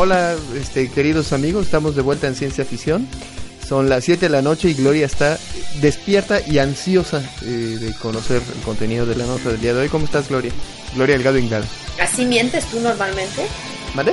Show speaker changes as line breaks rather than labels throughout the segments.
Hola, este, queridos amigos, estamos de vuelta en Ciencia Ficción. Son las 7 de la noche y Gloria está despierta y ansiosa eh, de conocer el contenido de la nota del día de hoy. ¿Cómo estás, Gloria? Gloria Delgado Inglada.
¿Así mientes tú normalmente?
¿Vale?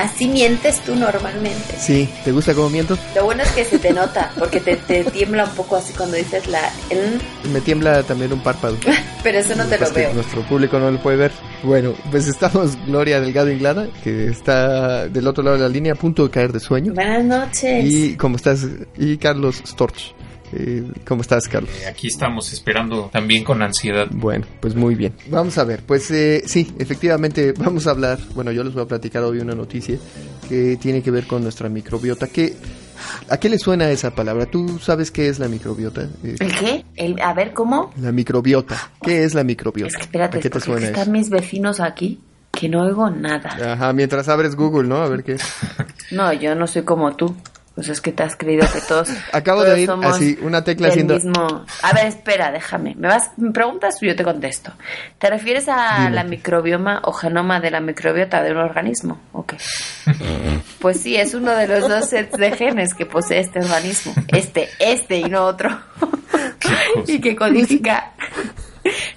Así mientes tú normalmente.
Sí, ¿te gusta cómo miento?
Lo bueno es que se te nota, porque te, te tiembla un poco así cuando dices la... el-
Me tiembla también un párpado.
Pero eso no te lo
Es que
veo.
Nuestro público no lo puede ver. Bueno, pues estamos Gloria Delgado Inglada, que está del otro lado de la línea a punto de caer de sueño.
Buenas noches.
Y cómo estás, y Carlos Storch. Eh, ¿Cómo estás, Carlos?
Eh, Aquí estamos esperando también con ansiedad.
Bueno, pues muy bien. Vamos a ver, pues eh, sí, efectivamente vamos a hablar, bueno, yo les voy a platicar hoy una noticia que tiene que ver con nuestra microbiota. ¿Qué, ¿A qué le suena esa palabra? ¿Tú sabes qué es la microbiota? Eh,
¿El qué? El, a ver, ¿cómo?
la microbiota. ¿Qué es la microbiota?
Es que espérate,
¿A qué te suena
están
eso?
mis vecinos aquí que no oigo nada.
Ajá, mientras abres Google, ¿no? A ver qué.
No, yo no soy como tú. Pues es que te has creído que todos.
Acabo de
todos
oír así, una tecla haciendo-
mismo- A ver, espera, déjame. Me vas, me preguntas y yo te contesto. ¿Te refieres a
Dime.
la microbioma o genoma de la microbiota de un organismo? Ok. Pues sí, es uno de los dos sets de genes que posee este organismo. Este, este y no otro. y que codifica.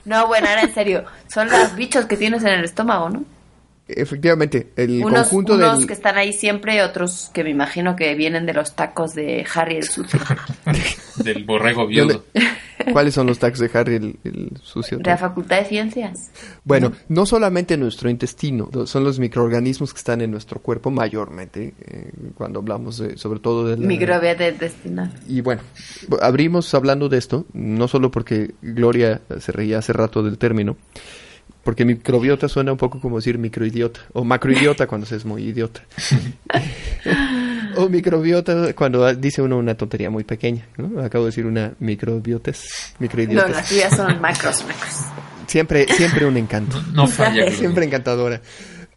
No, bueno, ahora en serio. Son los bichos que tienes en el estómago, ¿no?
Efectivamente, el
unos
conjunto
unos
del...
que están ahí siempre, otros que me imagino que vienen de los tacos de Harry el sucio.
Del borrego
¿De
viudo.
¿Cuáles son los tags de Harry el, el sucio?
De la Facultad de Ciencias.
Bueno, no solamente nuestro intestino, son los microorganismos que están en nuestro cuerpo mayormente, eh, cuando hablamos de, sobre todo de la...
Microbiota intestinal.
Y bueno, abrimos hablando de esto, no solo porque Gloria se reía hace rato del término, porque microbiota suena un poco como decir microidiota, o macroidiota cuando se es muy idiota. o microbiota cuando dice uno una tontería muy pequeña, ¿no? Acabo de decir una microbiotes,
No,
microidiotes.
las tuyas son macros, macros.
Siempre, siempre un encanto.
No falla.
Siempre encantadora.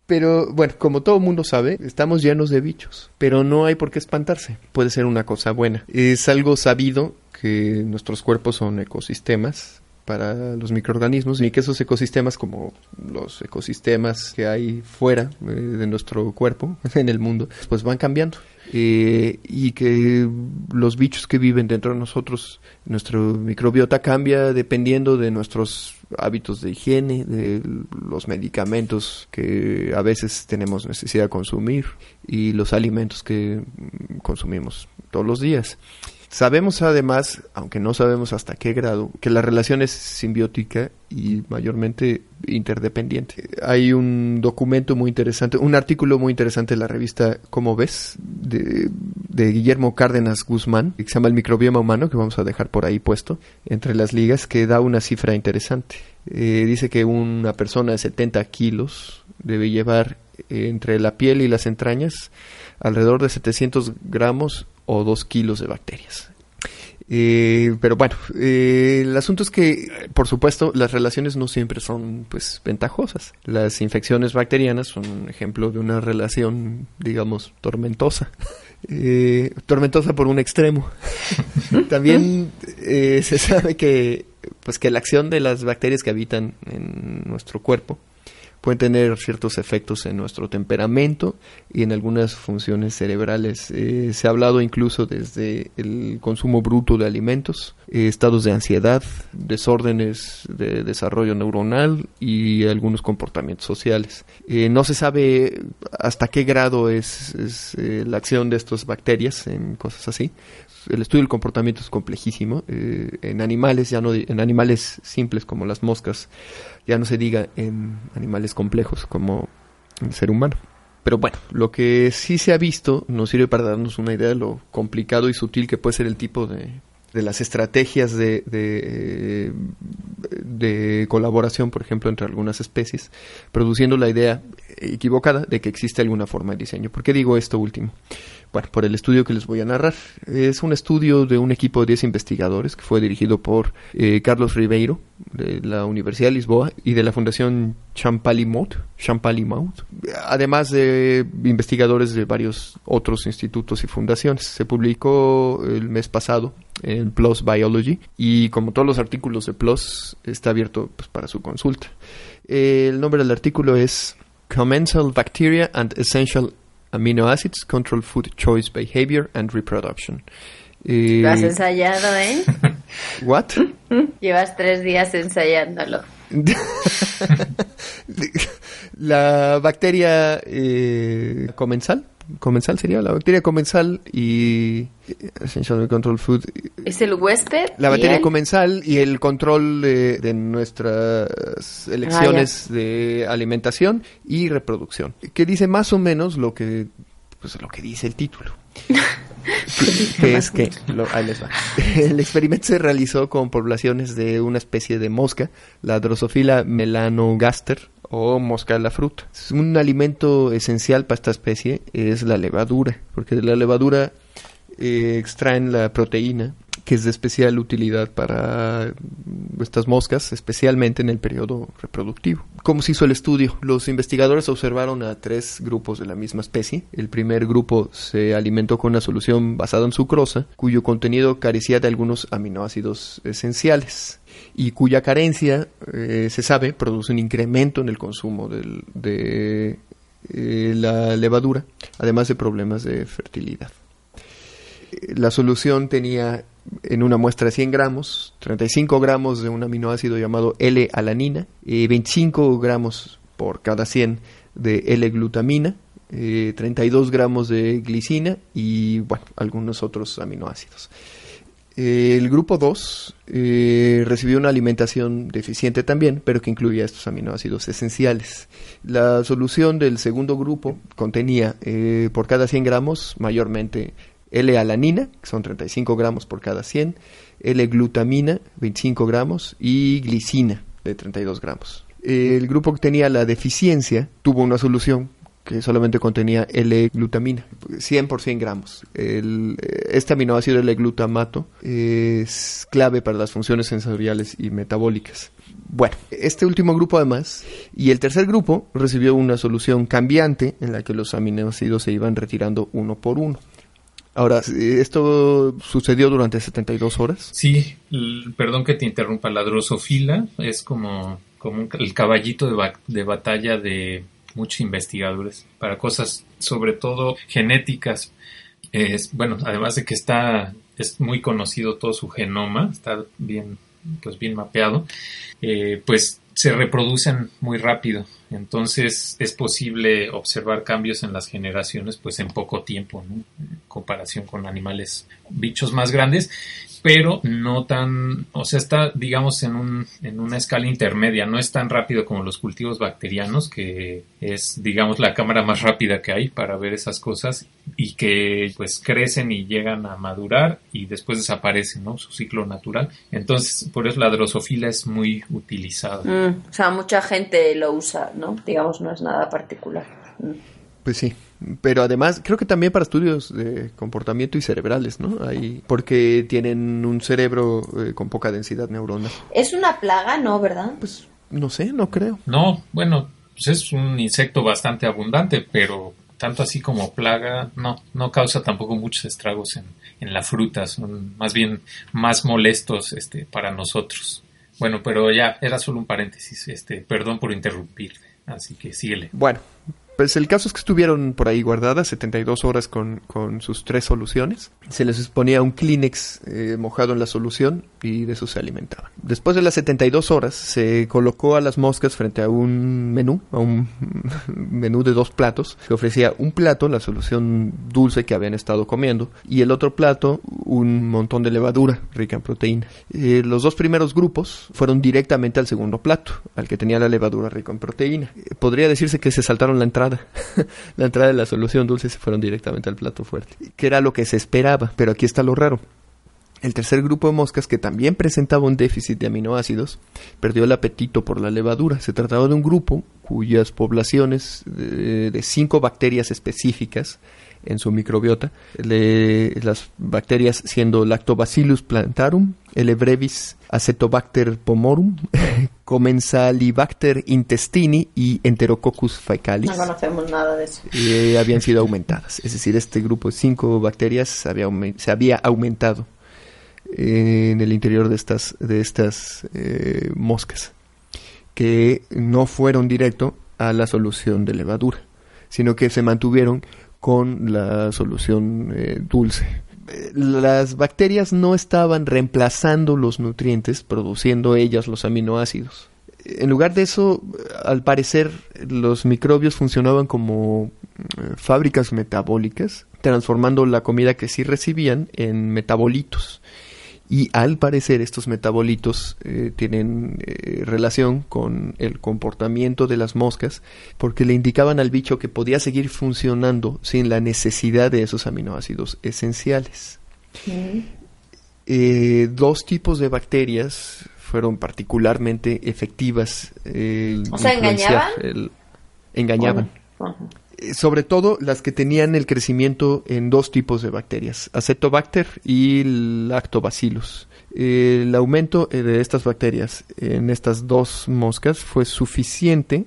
Pero bueno, como todo mundo sabe, estamos llenos de bichos, pero no hay por qué espantarse. Puede ser una cosa buena. Es algo sabido que nuestros cuerpos son ecosistemas para los microorganismos y que esos ecosistemas como los ecosistemas que hay fuera eh, de nuestro cuerpo en el mundo pues van cambiando. Eh, y que los bichos que viven dentro de nosotros nuestro microbiota cambia dependiendo de nuestros hábitos de higiene de los medicamentos que a veces tenemos necesidad de consumir y los alimentos que consumimos todos los días Sabemos además, aunque no sabemos hasta qué grado, que la relación es simbiótica y mayormente interdependiente. Hay un documento muy interesante, un artículo muy interesante en la revista ¿Cómo ves? de, de Guillermo Cárdenas Guzmán, que se llama El microbioma humano, que vamos a dejar por ahí puesto, entre las ligas, que da una cifra interesante. Eh, dice que una persona de 70 kilos debe llevar eh, entre la piel y las entrañas alrededor de 700 gramos o 2 kilos de bacterias. Eh, pero bueno, eh, el asunto es que, por supuesto, las relaciones no siempre son pues ventajosas. Las infecciones bacterianas son un ejemplo de una relación, digamos, tormentosa. Eh, tormentosa por un extremo. También eh, se sabe que pues que la acción de las bacterias que habitan en nuestro cuerpo pueden tener ciertos efectos en nuestro temperamento y en algunas funciones cerebrales. Eh, se ha hablado incluso desde el consumo bruto de alimentos, eh, estados de ansiedad, desórdenes de desarrollo neuronal y algunos comportamientos sociales. Eh, no se sabe hasta qué grado es, es, la acción de estas bacterias en cosas así. El estudio del comportamiento es complejísimo. En animales, ya no en animales simples como las moscas, ya no se diga en animales complejos como el ser humano. Pero bueno, lo que sí se ha visto nos sirve para darnos una idea de lo complicado y sutil que puede ser el tipo de, de las estrategias de, de, de colaboración, por ejemplo, entre algunas especies, produciendo la idea equivocada de que existe alguna forma de diseño. ¿Por qué digo esto último? Bueno, por el estudio que les voy a narrar. Es un estudio de un equipo de 10 investigadores que fue dirigido por eh, Carlos Ribeiro, de la Universidad de Lisboa y de la Fundación Champalimaud, Champalimaud, además de investigadores de varios otros institutos y fundaciones. Se publicó el mes pasado en PLOS Biology y como todos los artículos de PLOS está abierto pues, para su consulta. El nombre del artículo es Commensal Bacteria and Essential Amino acids control food choice behavior and reproduction. Eh,
Lo has ensayado, ¿eh?
what?
Llevas tres días ensayándolo.
la bacteria eh, comensal, comensal sería la bacteria comensal y eh, Essential Control Food.
¿Es el huésped?
La bacteria comensal y el control de, de nuestras elecciones de alimentación y reproducción. Que dice más o menos lo que, pues, lo que dice el título. que, que es que, lo- ahí les va. El experimento se realizó con poblaciones de una especie de mosca, la Drosophila melanogaster o mosca de la fruta. Un alimento esencial para esta especie es la levadura, porque de la levadura eh, extraen la proteína que es de especial utilidad para estas moscas, especialmente en el periodo reproductivo. ¿Cómo se hizo el estudio? Los investigadores observaron a tres grupos de la misma especie. El primer grupo se alimentó con una solución basada en sucrosa, cuyo contenido carecía de algunos aminoácidos esenciales y cuya carencia, eh, se sabe, produce un incremento en el consumo de eh, la levadura, además de problemas de fertilidad. Eh, La solución tenía en una muestra de 100 gramos, 35 gramos de un aminoácido llamado L-alanina, eh, 25 gramos por cada 100 de L-glutamina, eh, 32 gramos de glicina y bueno, algunos otros aminoácidos. Eh, El grupo 2 eh, recibió una alimentación deficiente también, pero que incluía estos aminoácidos esenciales. La solución del segundo grupo contenía eh, por cada 100 gramos mayormente L-alanina, que son 35 gramos por cada 100, L-glutamina, 25 gramos, y glicina, de 32 gramos. El grupo que tenía la deficiencia tuvo una solución que solamente contenía L-glutamina, 100 por 100 gramos. El, eh, este aminoácido L-glutamato es clave para las funciones sensoriales y metabólicas. Bueno, este último grupo además, y el tercer grupo recibió una solución cambiante en la que los aminoácidos se iban retirando uno por uno. Ahora, esto sucedió durante 72 horas.
Sí, perdón que te interrumpa, la drosofila es como, como un el caballito de, de batalla de muchos investigadores para cosas sobre todo genéticas. Es, bueno, además de que está, es muy conocido todo su genoma, está bien, pues bien mapeado, eh, pues se reproducen muy rápido. Entonces es posible observar cambios en las generaciones pues en poco tiempo, ¿no? en comparación con animales, bichos más grandes, pero no tan, o sea, está digamos en, un, en una escala intermedia, no es tan rápido como los cultivos bacterianos, que es digamos la cámara más rápida que hay para ver esas cosas y que pues crecen y llegan a madurar y después desaparecen, ¿no? Su ciclo natural. Entonces, por eso la drosofila es muy utilizada.
Mm, o sea, mucha gente lo usa, ¿no? Digamos, no es nada particular. Mm.
Pues sí, pero además creo que también para estudios de comportamiento y cerebrales, ¿no? Hay, porque tienen un cerebro eh, con poca densidad neuronal.
Es una plaga, ¿no? ¿Verdad?
Pues no sé, no creo.
No, bueno, pues es un insecto bastante abundante, pero tanto así como plaga, no, no causa tampoco muchos estragos en, en la fruta, son más bien más molestos este, para nosotros. Bueno, pero ya, era solo un paréntesis, este, perdón por interrumpirte, así que síguele.
Bueno, pues el caso es que estuvieron por ahí guardadas 72 horas con, con sus tres soluciones. Se les ponía un Kleenex eh, mojado en la solución y de eso se alimentaban. Después de las 72 horas se colocó a las moscas frente a un menú, a un menú de dos platos. Se ofrecía un plato, la solución dulce que habían estado comiendo, y el otro plato, un montón de levadura rica en proteína. Eh, los dos primeros grupos fueron directamente al segundo plato, al que tenía la levadura rica en proteína. Eh, podría decirse que se saltaron la entrada. la entrada de la solución dulce se fueron directamente al plato fuerte, que era lo que se esperaba, pero aquí está lo raro. El tercer grupo de moscas, que también presentaba un déficit de aminoácidos, perdió el apetito por la levadura. Se trataba de un grupo cuyas poblaciones de, de cinco bacterias específicas en su microbiota, le- las bacterias siendo Lactobacillus plantarum, L. brevis Acetobacter pomorum, Commensalibacter intestini y Enterococcus faecalis
No conocemos nada de eso.
eh, habían sido aumentadas. Es decir, este grupo de cinco bacterias había se había aumentado en el interior de estas, de estas eh, moscas, que no fueron directo a la solución de levadura, sino que se mantuvieron con la solución eh, dulce. Eh, Las bacterias no estaban reemplazando los nutrientes, produciendo ellas los aminoácidos. En lugar de eso, al parecer, los microbios funcionaban como fábricas metabólicas, transformando la comida que sí recibían en metabolitos. Y al parecer estos metabolitos eh, tienen eh, relación con el comportamiento de las moscas porque le indicaban al bicho que podía seguir funcionando sin la necesidad de esos aminoácidos esenciales. Eh, dos tipos de bacterias fueron particularmente efectivas. eh,
O sea, ¿engañaban?
el- engañaban. Sobre todo las que tenían el crecimiento en dos tipos de bacterias, Acetobacter y Lactobacillus. Eh, El aumento eh, de estas bacterias en estas dos moscas fue suficiente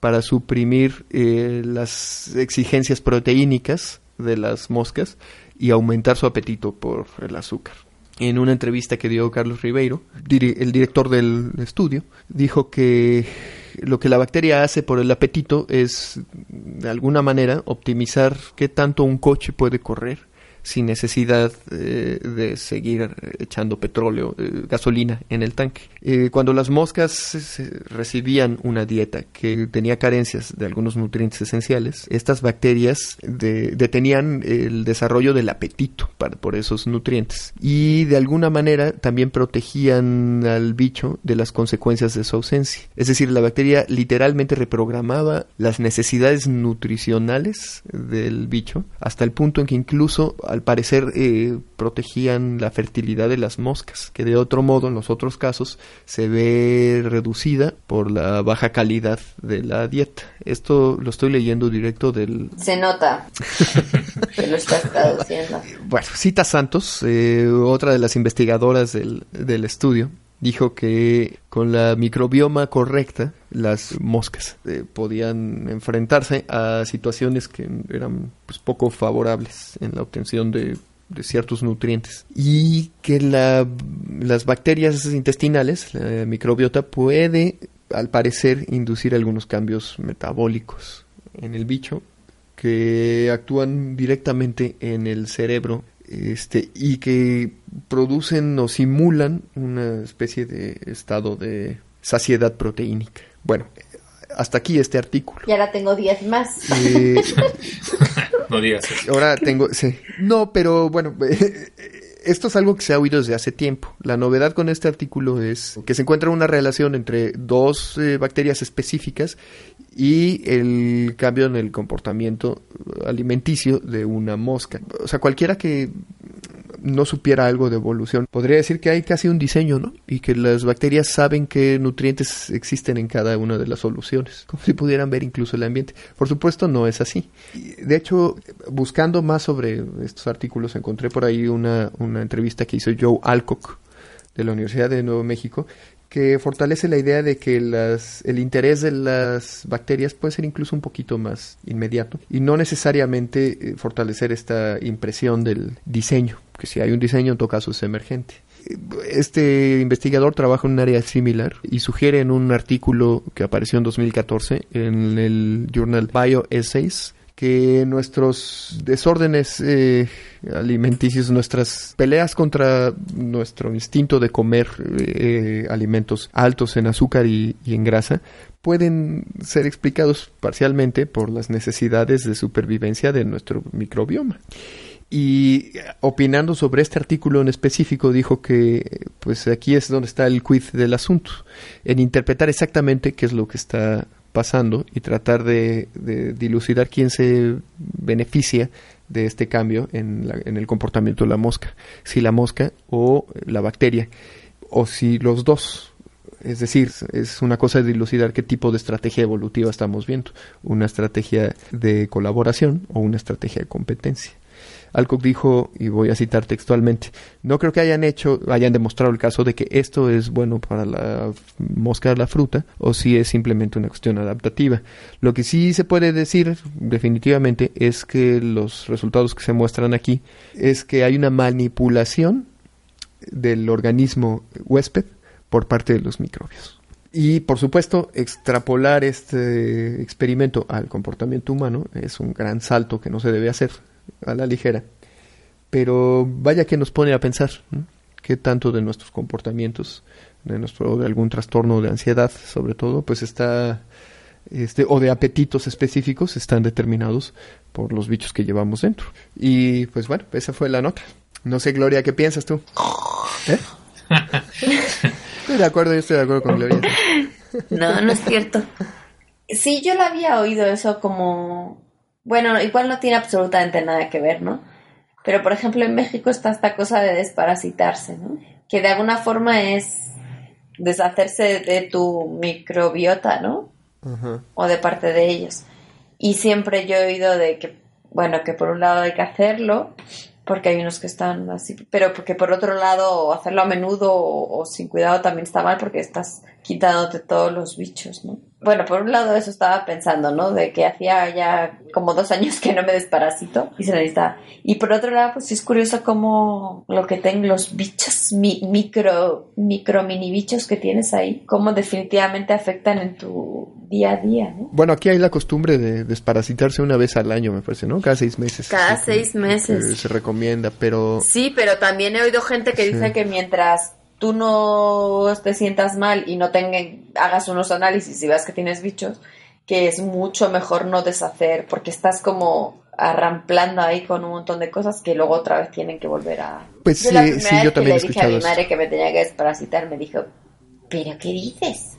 para suprimir eh, las exigencias proteínicas de las moscas y aumentar su apetito por el azúcar. En una entrevista que dio Carlos Ribeiro, el director del estudio, dijo que lo que la bacteria hace por el apetito es, de alguna manera, optimizar qué tanto un coche puede correr sin necesidad eh, de seguir echando petróleo, eh, gasolina en el tanque. Eh, cuando las moscas recibían una dieta que tenía carencias de algunos nutrientes esenciales, estas bacterias de- detenían el desarrollo del apetito por esos nutrientes y de alguna manera también protegían al bicho de las consecuencias de su ausencia. Es decir, la bacteria literalmente reprogramaba las necesidades nutricionales del bicho hasta el punto en que incluso al parecer eh, protegían la fertilidad de las moscas, que de otro modo en los otros casos se ve reducida por la baja calidad de la dieta. Esto lo estoy leyendo directo del...
Se nota que lo estás traduciendo.
Bueno, Cita Santos, eh, otra de las investigadoras del, del estudio, dijo que con la microbioma correcta las moscas. eh, podían enfrentarse a situaciones que eran pues, poco favorables en la obtención de, de ciertos nutrientes. Y que la- las bacterias intestinales, la microbiota, puede al parecer inducir algunos cambios metabólicos en el bicho que actúan directamente en el cerebro este, y que producen o simulan una especie de estado de saciedad proteínica. Bueno, hasta aquí este artículo.
Y ahora tengo 10 más.
Eh,
No digas eso.
ahora tengo, sí. No, pero bueno, esto es algo que se ha oído desde hace tiempo. La novedad con este artículo es que se encuentra una relación entre dos eh, bacterias específicas y el cambio en el comportamiento alimenticio de una mosca. O sea, cualquiera que no supiera algo de evolución, podría decir que hay casi un diseño, ¿no? Y que las bacterias saben qué nutrientes existen en cada una de las soluciones, como si pudieran ver incluso el ambiente. Por supuesto, no es así. De hecho, buscando más sobre estos artículos, encontré por ahí una, una entrevista que hizo Joe Alcock de la Universidad de Nuevo México, que fortalece la idea de que el interés de las bacterias puede ser incluso un poquito más inmediato y no necesariamente eh, fortalecer esta impresión del diseño, que si hay un diseño en todo caso es emergente. Este investigador trabaja en un área similar y sugiere en un artículo que apareció en 2014 en el journal Bioessays que nuestros desórdenes eh, alimenticios, nuestras peleas contra nuestro instinto de comer eh, alimentos altos en azúcar y en grasa pueden ser explicados parcialmente por las necesidades de supervivencia de nuestro microbioma. Y opinando sobre este artículo en específico, dijo que pues aquí es donde está el quiz del asunto, en interpretar exactamente qué es lo que está pasando y tratar de, de dilucidar quién se beneficia de este cambio en, la- en el comportamiento de la mosca, si la mosca o la bacteria, o si los dos. Es decir, es una cosa de dilucidar qué tipo de estrategia evolutiva estamos viendo, una estrategia de colaboración o una estrategia de competencia. Alcock dijo, y voy a citar textualmente, no creo que hayan hecho, hayan demostrado el caso de que esto es bueno para la mosca de la fruta, o si es simplemente una cuestión adaptativa. Lo que sí se puede decir definitivamente es que los resultados que se muestran aquí es que hay una manipulación del organismo huésped por parte de los microbios. Y por supuesto, extrapolar este experimento al comportamiento humano es un gran salto que no se debe hacer a la ligera. Pero vaya que nos pone a pensar qué tanto de nuestros comportamientos, de nuestro de algún trastorno de ansiedad, sobre todo, pues está este, o de apetitos específicos están determinados por los bichos que llevamos dentro. Y pues bueno, esa fue la nota. No sé, Gloria, ¿qué piensas tú? ¿Eh? estoy de acuerdo, yo estoy de acuerdo con Gloria.
No, no es cierto. Sí, yo la había oído eso como... Bueno, igual no tiene absolutamente nada que ver, ¿no? Pero, por ejemplo, en México está esta cosa de desparasitarse, ¿no? Que de alguna forma es deshacerse de tu microbiota, ¿no? O de parte de ellos. Y siempre yo he oído de que, bueno, que por un lado hay que hacerlo, porque hay unos que están así, pero porque por otro lado hacerlo a menudo o, sin cuidado también está mal porque estás quitándote todos los bichos, ¿no? Bueno, por un lado eso estaba pensando, ¿no? De que hacía ya como dos años que no me desparasito y se necesita. Y por otro lado, pues sí es curioso cómo lo que tengo, los bichos, micro, micro mini bichos que tienes ahí, cómo definitivamente afectan en tu día a día, ¿no?
Bueno, aquí hay la costumbre de desparasitarse una vez al año, me parece, ¿no? Cada seis meses.
Cada seis meses.
Se, recomienda, pero...
Sí, pero también he oído gente que dice que mientras tú no te sientas mal y no tengas, hagas unos análisis y veas que tienes bichos, que es mucho mejor no deshacer, porque estás como arramplando ahí con un montón de cosas que luego otra vez tienen que volver a...
Pues sí, sí, yo también he escuchado
le dije a mi madre que me tenía que desparasitar, me dijo, ¿pero qué dices?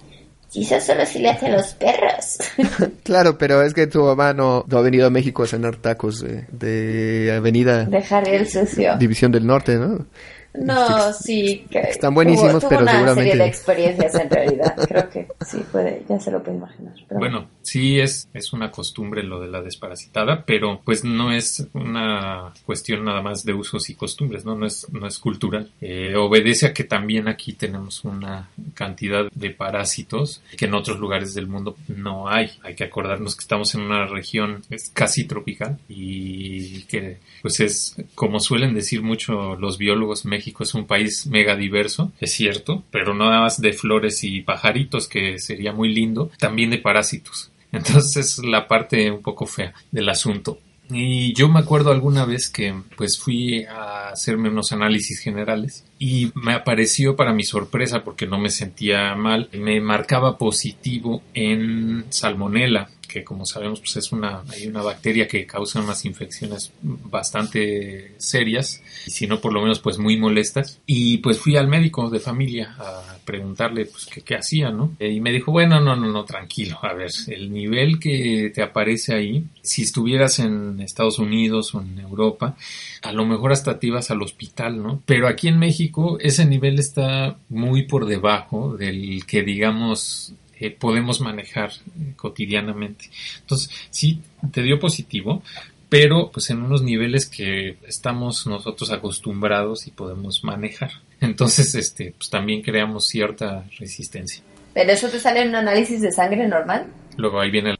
Si eso solo se le hace a los perros.
claro, pero es que tu mamá no, ha venido a México a cenar tacos de, de Avenida...
Dejar el sucio.
División del Norte, ¿no?
No, sí. Que
Están buenísimos, pero
una
seguramente.
serie de experiencias en realidad. Creo que sí puede, ya se lo puede imaginar.
bueno, sí es, es una costumbre lo de la desparasitada, pero pues no es una cuestión nada más de usos y costumbres, ¿no? No es, no es cultural. Eh, obedece a que también aquí tenemos una cantidad de parásitos que en otros lugares del mundo no hay. Hay que acordarnos que estamos en una región casi tropical y que pues es, como suelen decir mucho los biólogos, México es un país mega diverso, es cierto, pero no nada más de flores y pajaritos, que sería muy lindo, también de parásitos. Entonces es la parte un poco fea del asunto. Y yo me acuerdo alguna vez que pues fui a hacerme unos análisis generales y me apareció para mi sorpresa porque no me sentía mal, me marcaba positivo en salmonela que como sabemos pues es una, hay una bacteria que causa unas infecciones bastante serias y si no por lo menos pues muy molestas y pues fui al médico de familia a preguntarle pues qué, hacía, ¿no? Y me dijo, bueno, no, no, no, tranquilo, a ver, el nivel que te aparece ahí, si estuvieras en Estados Unidos o en Europa, a lo mejor hasta te ibas al hospital, ¿no? Pero aquí en México ese nivel está muy por debajo del que digamos podemos manejar eh, cotidianamente. Entonces, sí, te dio positivo, pero pues en unos niveles que estamos nosotros acostumbrados y podemos manejar. Entonces, este, pues también creamos cierta resistencia.
¿Pero eso te sale en un análisis de sangre normal?
Luego ahí viene el...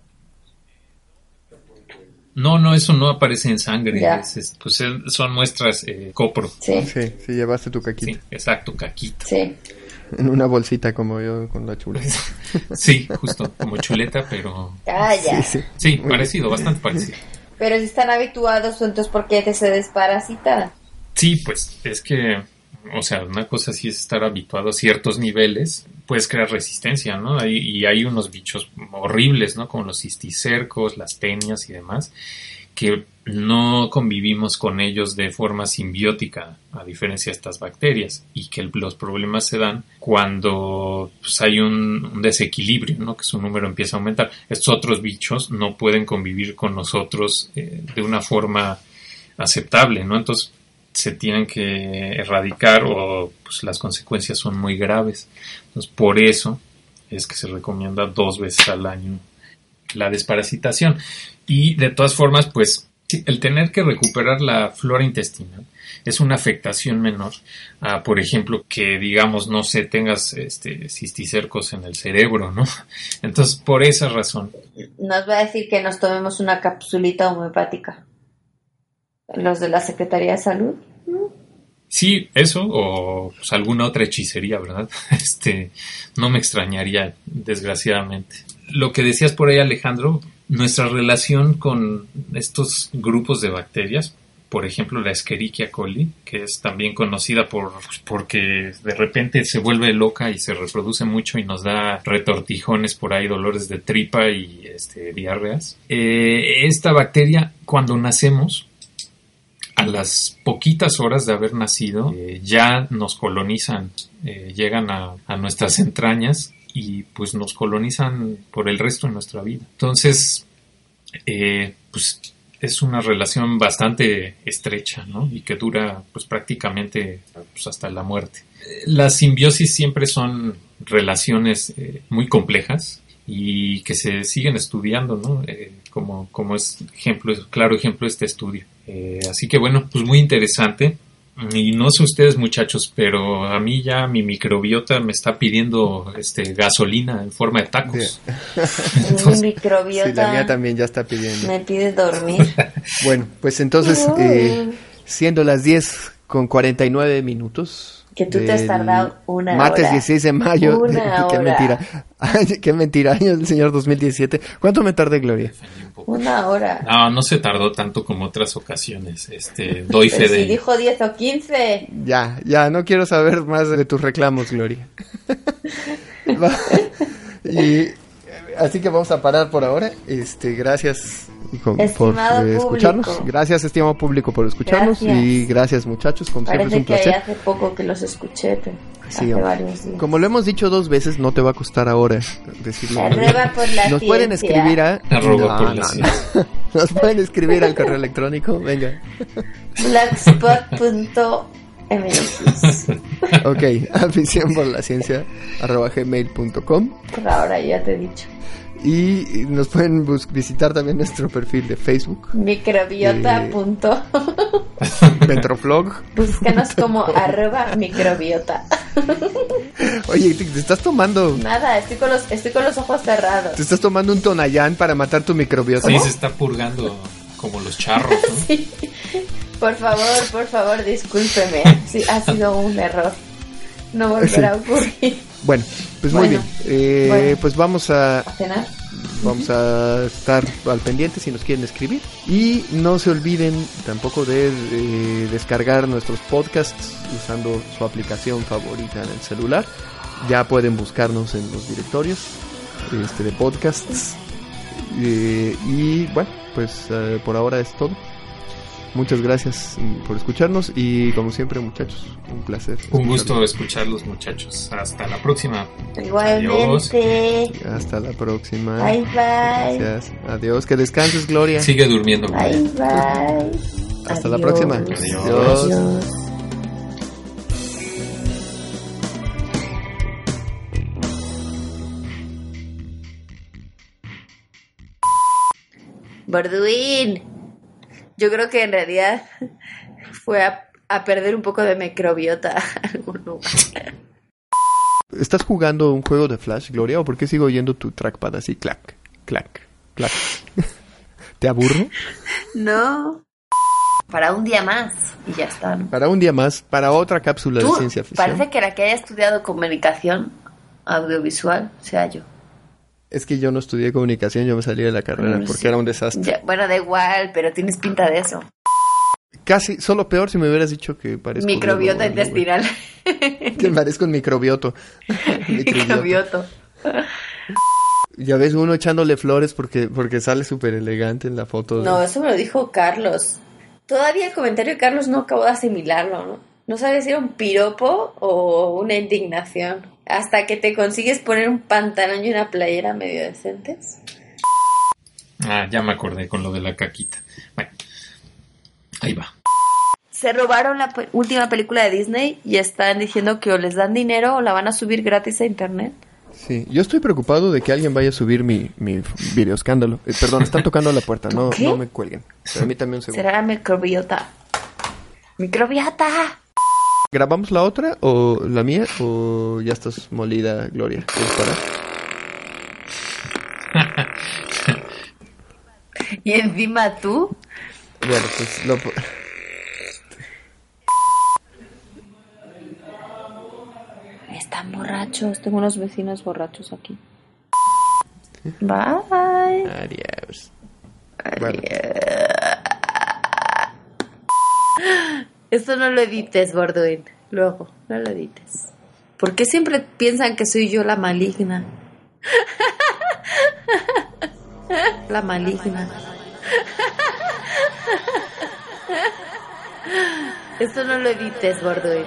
No, no, eso no aparece en sangre. pues son muestras eh, copro.
Sí. sí, sí, llevaste tu caquita. Sí,
exacto, caquita.
Sí.
En una bolsita como yo con la chuleta.
Sí, justo, como chuleta, pero...
Calla.
Sí, parecido, bastante parecido.
Pero si están habituados, entonces ¿por qué te se desparasita?
Sí, pues es que, o sea, una cosa sí es estar habituado a ciertos niveles, puedes crear resistencia, ¿no? y hay unos bichos horribles, ¿no? Como los cisticercos, las tenias y demás, que no convivimos con ellos de forma simbiótica, a diferencia de estas bacterias, y que los problemas se dan cuando pues, hay un, desequilibrio, ¿no? que su número empieza a aumentar. Estos otros bichos no pueden convivir con nosotros eh, de una forma aceptable, ¿no? Entonces se tienen que erradicar o pues, las consecuencias son muy graves. Entonces por eso es que se recomienda dos veces al año la desparasitación. Y de todas formas, pues el tener que recuperar la flora intestinal es una afectación menor a, por ejemplo, que digamos, no sé, tengas este, cisticercos en el cerebro, ¿no? Entonces, por esa razón.
Nos va a decir que nos tomemos una capsulita homeopática. Los de la Secretaría de Salud.
Sí, eso o pues, alguna otra hechicería, ¿verdad? Este, no me extrañaría, desgraciadamente. Lo que decías por ahí, Alejandro, nuestra relación con estos grupos de bacterias, por ejemplo la Escherichia coli, que es también conocida por porque de repente se vuelve loca y se reproduce mucho y nos da retortijones por ahí, dolores de tripa y este, diarreas. Eh, esta bacteria, cuando nacemos, a las poquitas horas de haber nacido, eh, ya nos colonizan, eh, llegan a, nuestras entrañas y pues nos colonizan por el resto de nuestra vida. Entonces, eh, pues es una relación bastante estrecha, ¿no? Y que dura pues prácticamente pues, hasta la muerte. Las simbiosis siempre son relaciones muy complejas y que se siguen estudiando, ¿no? como, como es ejemplo, claro ejemplo este estudio. Eh, así que bueno, pues muy interesante. Y no sé ustedes muchachos, pero a mí ya mi microbiota me está pidiendo este gasolina en forma de tacos.
mi microbiota
la mía también ya está pidiendo.
Me pide dormir.
bueno, pues entonces, eh, siendo las 10 con 49 minutos,
que tú te has tardado una
martes
hora.
Martes 16 de mayo.
Una
qué mentira. qué mentira, año del señor 2017. ¿Cuánto me tardé, Gloria?
Una hora.
No, no se tardó tanto como otras ocasiones. Este, doy fe
de. Si dijo 10 o 15.
Ya, ya, no quiero saber más de tus reclamos, Gloria. y así que vamos a parar por ahora. Este, gracias por eh, escucharnos. Gracias, estimado público, por escucharnos. Y gracias, muchachos. Como
Parece
siempre, es un placer.
hace poco que los escuché, pero hace varios días.
Como lo hemos dicho dos veces, no te va a costar ahora decirlo.
por la
Nos pueden escribir a.
Arroba por la
Nos pueden escribir al correo electrónico. Venga.
Blackspot.mx
ok, afición por la ciencia arroba gmail.com.
Por ahora ya te he dicho.
Y nos pueden visitar también nuestro perfil de Facebook.
Microbiota. Eh, Búscanos como arroba microbiota.
Oye, ¿te, estás tomando?
Nada, estoy con, los, estoy con los ojos cerrados.
¿Te estás tomando un tonayán para matar tu microbiota?
Sí, se está purgando como los charros, ¿no?
Por favor, por favor, discúlpeme. Sí, ha sido un error. No volverá a ocurrir.
Bueno, pues muy bien. Eh, Pues vamos a,
cenar.
Vamos a estar al pendiente si nos quieren escribir. Y no se olviden tampoco de descargar nuestros podcasts usando su aplicación favorita en el celular. Ya pueden buscarnos en los directorios este, de podcasts. Eh, y bueno, pues eh, por ahora es todo. Muchas gracias mm, por escucharnos y como siempre muchachos, un placer.
Un gusto escucharlos muchachos. Hasta la próxima.
Igualmente.
Adiós. Hasta la próxima.
Bye bye.
Gracias. Adiós. Que descanses Gloria.
Sigue durmiendo.
Bye bye.
Hasta la próxima.
Adiós. Adiós.
Borduín. Yo creo que en realidad fue a, perder un poco de microbiota.
¿Estás jugando un juego de Flash, Gloria? ¿O por qué sigo oyendo tu trackpad así, clac, clac, clac? ¿Te aburro?
No. Para un día más y ya está.
Para un día más, para otra cápsula de ciencia ficción.
Parece que la que haya estudiado comunicación audiovisual sea yo.
Es que yo no estudié comunicación, yo me salí de la carrera porque era un desastre.
bueno, da igual, pero tienes pinta de eso.
Casi, solo peor si me hubieras dicho que parezco...
Microbiota intestinal.
que parezco un microbioto.
microbioto.
Ya ves uno echándole flores porque, porque sale súper elegante en la foto.
No, eso me lo dijo Carlos. Todavía el comentario de Carlos no acabo de asimilarlo, ¿no? No sabes si era un piropo o una indignación hasta que te consigues poner un pantalón y una playera medio decentes.
Ah, ya me acordé con lo de la caquita. Bueno, ahí va.
Se robaron la última película de Disney y están diciendo que o les dan dinero o la van a subir gratis a internet.
Sí, yo estoy preocupado de que alguien vaya a subir mi, mi video escándalo. Eh, perdón, están tocando la puerta, no, no me cuelguen. Permítame un segundo.
Será microbiota. ¡Microbiota!
¿Grabamos la otra o la mía o ya estás molida, Gloria? ¿Quieres parar?
y encima tú.
Bueno, pues.
Están borrachos. Tengo unos vecinos borrachos aquí. Bye.
Adiós. Adiós.
Esto no lo edites, Borduin. Luego, no lo edites. ¿Por qué siempre piensan que soy yo la maligna? La maligna. Esto no lo edites, Borduin.